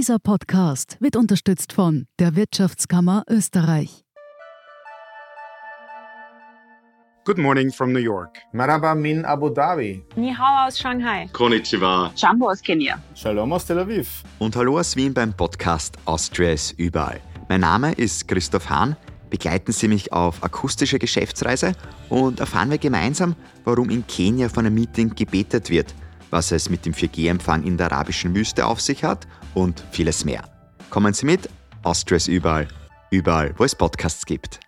Dieser Podcast wird unterstützt von der Wirtschaftskammer Österreich. Good morning from New York. Marhaba min Abu Dhabi. Ni hao aus Shanghai. Konnichiwa. Jambo aus Kenia. Shalom aus Tel Aviv. Und hallo aus Wien beim Podcast Austria ist überall. Mein Name ist Christoph Hahn. Begleiten Sie mich auf akustische Geschäftsreise und erfahren wir gemeinsam, warum in Kenia von einem Meeting gebetet wird, was es mit dem 4G-Empfang in der arabischen Wüste auf sich hat und vieles mehr. Kommen Sie mit, Austria ist überall. Überall, wo es Podcasts gibt.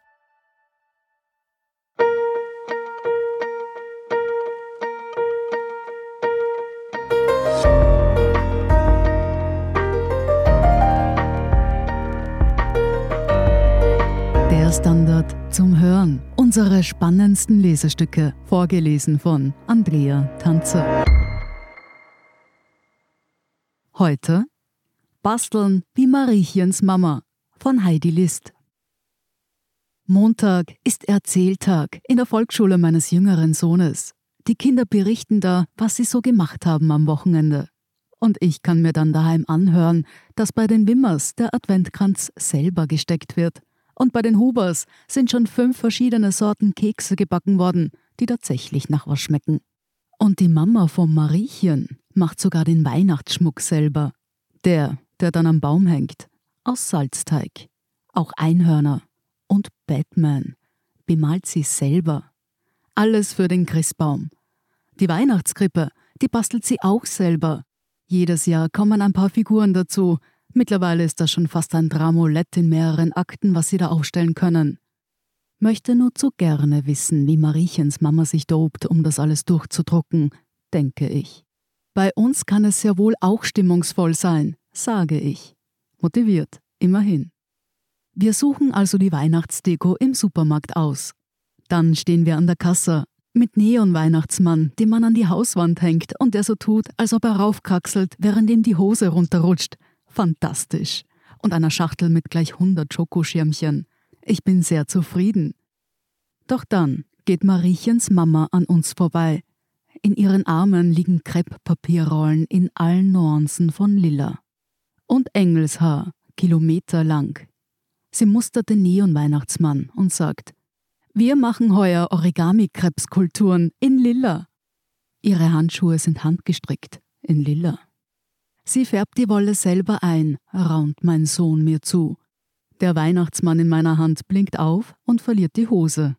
Der Standard zum Hören. Unsere spannendsten Lesestücke, vorgelesen von Andrea Tanzer. Heute Basteln wie Mariechens Mama von Heidi List. Montag ist Erzähltag in der Volksschule meines jüngeren Sohnes. Die Kinder berichten da, was sie so gemacht haben am Wochenende. Und ich kann mir dann daheim anhören, dass bei den Wimmers der Adventkranz selber gesteckt wird. Und bei den Hubers sind schon fünf verschiedene Sorten Kekse gebacken worden, die tatsächlich nach was schmecken. Und die Mama vom Mariechen macht sogar den Weihnachtsschmuck selber. Der, der dann am Baum hängt. Aus Salzteig. Auch Einhörner. Und Batman. Bemalt sie selber. Alles für den Christbaum. Die Weihnachtskrippe, die bastelt sie auch selber. Jedes Jahr kommen ein paar Figuren dazu. Mittlerweile ist das schon fast ein Dramolett in mehreren Akten, was sie da aufstellen können. Möchte nur zu gerne wissen, wie Mariechens Mama sich dobt, um das alles durchzudrucken, denke ich. Bei uns kann es ja wohl auch stimmungsvoll sein, sage ich. Motiviert, immerhin. Wir suchen also die Weihnachtsdeko im Supermarkt aus. Dann stehen wir an der Kasse mit Neon-Weihnachtsmann, den man an die Hauswand hängt und der so tut, als ob er raufkraxelt, während ihm die Hose runterrutscht. Fantastisch. Und einer Schachtel mit gleich 100 Schokoschirmchen. Ich bin sehr zufrieden. Doch dann geht Mariechens Mama an uns vorbei. In ihren Armen liegen Krepppapierrollen in allen Nuancen von Lila. Und Engelshaar, kilometerlang. Sie mustert den Neon-Weihnachtsmann und sagt, wir machen heuer Origami-Krebskulturen in Lila. Ihre Handschuhe sind handgestrickt in Lila. Sie färbt die Wolle selber ein, raunt mein Sohn mir zu. Der Weihnachtsmann in meiner Hand blinkt auf und verliert die Hose.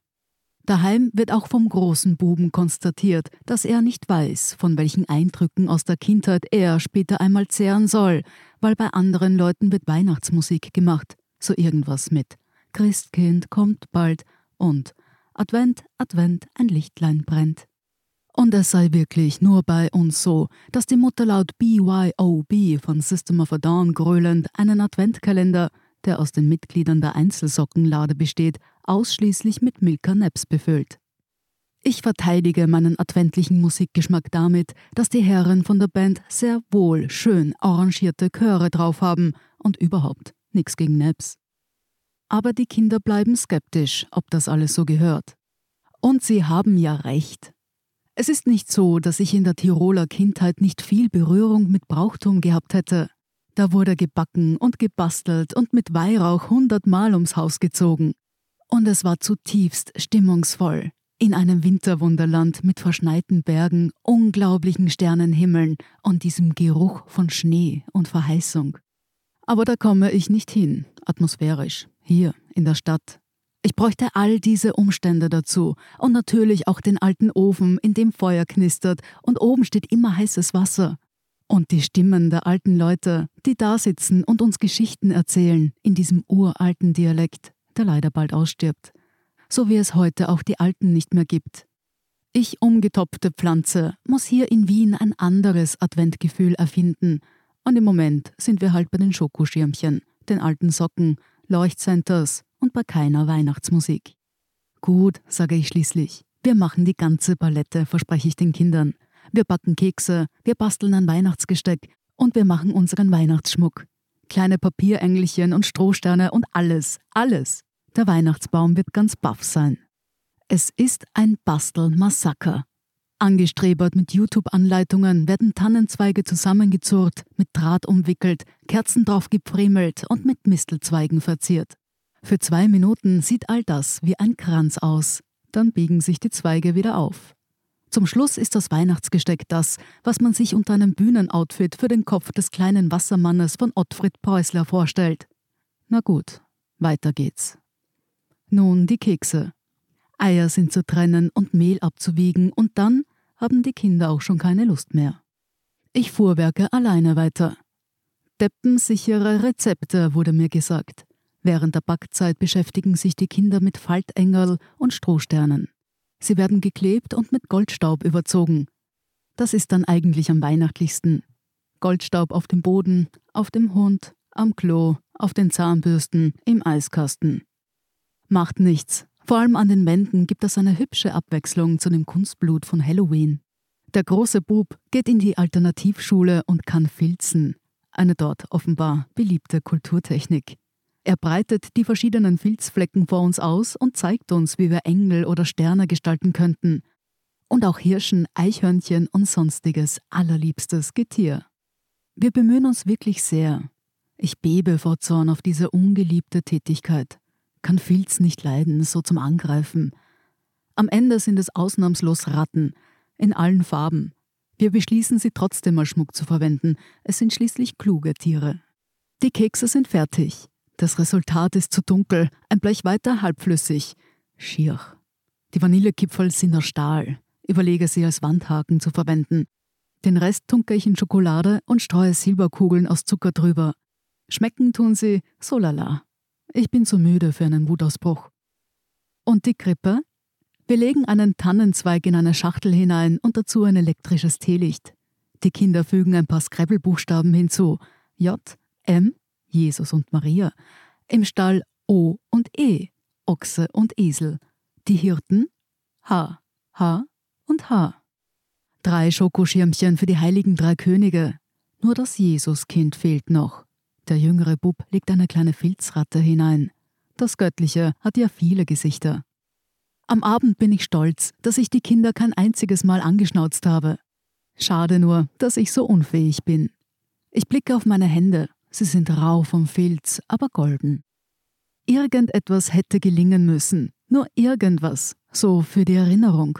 Daheim wird auch vom großen Buben konstatiert, dass er nicht weiß, von welchen Eindrücken aus der Kindheit er später einmal zehren soll, weil bei anderen Leuten wird Weihnachtsmusik gemacht, so irgendwas mit Christkind kommt bald und Advent, Advent, ein Lichtlein brennt. Und es sei wirklich nur bei uns so, dass die Mutter laut BYOB von System of a Dawn gröhlend einen Adventkalender, der aus den Mitgliedern der Einzelsockenlade besteht, ausschließlich mit Milka Naps befüllt. Ich verteidige meinen adventlichen Musikgeschmack damit, dass die Herren von der Band sehr wohl schön arrangierte Chöre drauf haben und überhaupt nichts gegen Naps. Aber die Kinder bleiben skeptisch, ob das alles so gehört. Und sie haben ja recht. Es ist nicht so, dass ich in der Tiroler Kindheit nicht viel Berührung mit Brauchtum gehabt hätte. Da wurde gebacken und gebastelt und mit Weihrauch hundertmal ums Haus gezogen. Und es war zutiefst stimmungsvoll. In einem Winterwunderland mit verschneiten Bergen, unglaublichen Sternenhimmeln und diesem Geruch von Schnee und Verheißung. Aber da komme ich nicht hin, atmosphärisch, hier in der Stadt. Ich bräuchte all diese Umstände dazu und natürlich auch den alten Ofen, in dem Feuer knistert und oben steht immer heißes Wasser. Und die Stimmen der alten Leute, die da sitzen und uns Geschichten erzählen in diesem uralten Dialekt, der leider bald ausstirbt. So wie es heute auch die Alten nicht mehr gibt. Ich umgetopfte Pflanze muss hier in Wien ein anderes Adventgefühl erfinden. Und im Moment sind wir halt bei den Schokoschirmchen, den alten Socken, Leuchtcenters und bei keiner Weihnachtsmusik. Gut, sage ich schließlich. Wir machen die ganze Palette, verspreche ich den Kindern. Wir backen Kekse, wir basteln ein Weihnachtsgesteck und wir machen unseren Weihnachtsschmuck. Kleine Papierengelchen und Strohsterne und alles, alles. Der Weihnachtsbaum wird ganz baff sein. Es ist ein Bastelmassaker. Angestrebert mit YouTube-Anleitungen werden Tannenzweige zusammengezurrt, mit Draht umwickelt, Kerzen drauf gepfriemelt und mit Mistelzweigen verziert. Für zwei Minuten sieht all das wie ein Kranz aus. Dann biegen sich die Zweige wieder auf. Zum Schluss ist das Weihnachtsgesteck das, was man sich unter einem Bühnenoutfit für den Kopf des kleinen Wassermannes von Ottfried Preußler vorstellt. Na gut, weiter geht's. Nun die Kekse. Eier sind zu trennen und Mehl abzuwiegen und dann haben die Kinder auch schon keine Lust mehr. Ich fuhrwerke alleine weiter. Deppensichere Rezepte, wurde mir gesagt. Während der Backzeit beschäftigen sich die Kinder mit Faltengerl und Strohsternen. Sie werden geklebt und mit Goldstaub überzogen. Das ist dann eigentlich am weihnachtlichsten. Goldstaub auf dem Boden, auf dem Hund, am Klo, auf den Zahnbürsten, im Eiskasten. Macht nichts. Vor allem an den Wänden gibt es eine hübsche Abwechslung zu dem Kunstblut von Halloween. Der große Bub geht in die Alternativschule und kann filzen. Eine dort offenbar beliebte Kulturtechnik. Er breitet die verschiedenen Filzflecken vor uns aus und zeigt uns, wie wir Engel oder Sterne gestalten könnten. Und auch Hirschen, Eichhörnchen und sonstiges allerliebstes Getier. Wir bemühen uns wirklich sehr. Ich bebe vor Zorn auf diese ungeliebte Tätigkeit. Kann Filz nicht leiden, so zum Angreifen. Am Ende sind es ausnahmslos Ratten, in allen Farben. Wir beschließen, sie trotzdem als Schmuck zu verwenden. Es sind schließlich kluge Tiere. Die Kekse sind fertig. Das Resultat ist zu dunkel, ein Blech weiter halbflüssig. Schier. Die Vanillekipferl sind aus Stahl. Überlege sie als Wandhaken zu verwenden. Den Rest tunke ich in Schokolade und streue Silberkugeln aus Zucker drüber. Schmecken tun sie so lala. Ich bin zu müde für einen Wutausbruch. Und die Krippe? Wir legen einen Tannenzweig in eine Schachtel hinein und dazu ein elektrisches Teelicht. Die Kinder fügen ein paar Scrabble-Buchstaben hinzu. J, M, Jesus und Maria, im Stall O und E, Ochse und Esel, die Hirten H, H und H. Drei Schokoschirmchen für die heiligen drei Könige. Nur das Jesuskind fehlt noch. Der jüngere Bub legt eine kleine Filzratte hinein. Das Göttliche hat ja viele Gesichter. Am Abend bin ich stolz, dass ich die Kinder kein einziges Mal angeschnauzt habe. Schade nur, dass ich so unfähig bin. Ich blicke auf meine Hände Sie sind rau vom Filz, aber golden. Irgendetwas hätte gelingen müssen, nur irgendwas, so für die Erinnerung.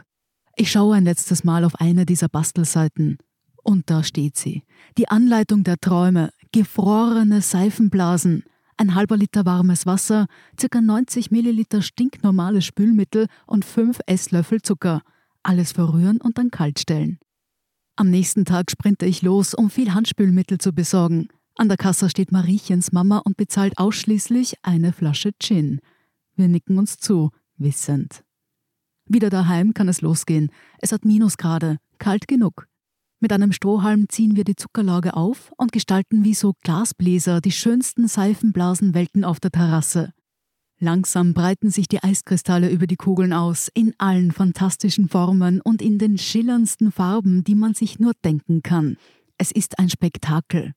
Ich schaue ein letztes Mal auf eine dieser Bastelseiten. Und da steht sie. Die Anleitung der Träume, gefrorene Seifenblasen, ein halber Liter warmes Wasser, ca. 90 Milliliter stinknormales Spülmittel und 5 Esslöffel Zucker. Alles verrühren und dann kalt stellen. Am nächsten Tag sprinte ich los, um viel Handspülmittel zu besorgen. An der Kasse steht Mariechens Mama und bezahlt ausschließlich eine Flasche Gin. Wir nicken uns zu, wissend. Wieder daheim kann es losgehen. Es hat Minusgrade, kalt genug. Mit einem Strohhalm ziehen wir die Zuckerlauge auf und gestalten wie so Glasbläser die schönsten Seifenblasenwelten auf der Terrasse. Langsam breiten sich die Eiskristalle über die Kugeln aus, in allen fantastischen Formen und in den schillerndsten Farben, die man sich nur denken kann. Es ist ein Spektakel.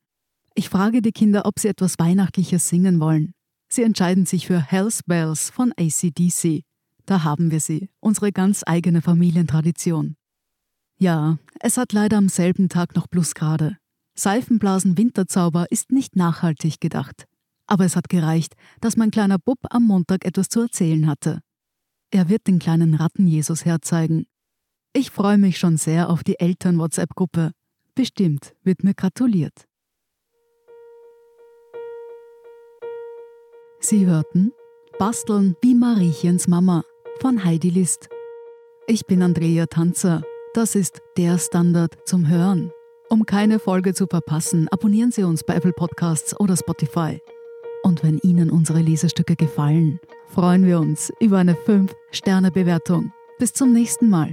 Ich frage die Kinder, ob sie etwas Weihnachtliches singen wollen. Sie entscheiden sich für Hell's Bells von ACDC. Da haben wir sie, unsere ganz eigene Familientradition. Ja, es hat leider am selben Tag noch Plusgrade. Seifenblasen Winterzauber ist nicht nachhaltig gedacht. Aber es hat gereicht, dass mein kleiner Bub am Montag etwas zu erzählen hatte. Er wird den kleinen Ratten-Jesus herzeigen. Ich freue mich schon sehr auf die Eltern-WhatsApp-Gruppe. Bestimmt wird mir gratuliert. Sie hörten Basteln wie Mariechens Mama von Heidi List. Ich bin Andrea Tanzer. Das ist der Standard zum Hören. Um keine Folge zu verpassen, abonnieren Sie uns bei Apple Podcasts oder Spotify. Und wenn Ihnen unsere Lesestücke gefallen, freuen wir uns über eine 5-Sterne-Bewertung. Bis zum nächsten Mal.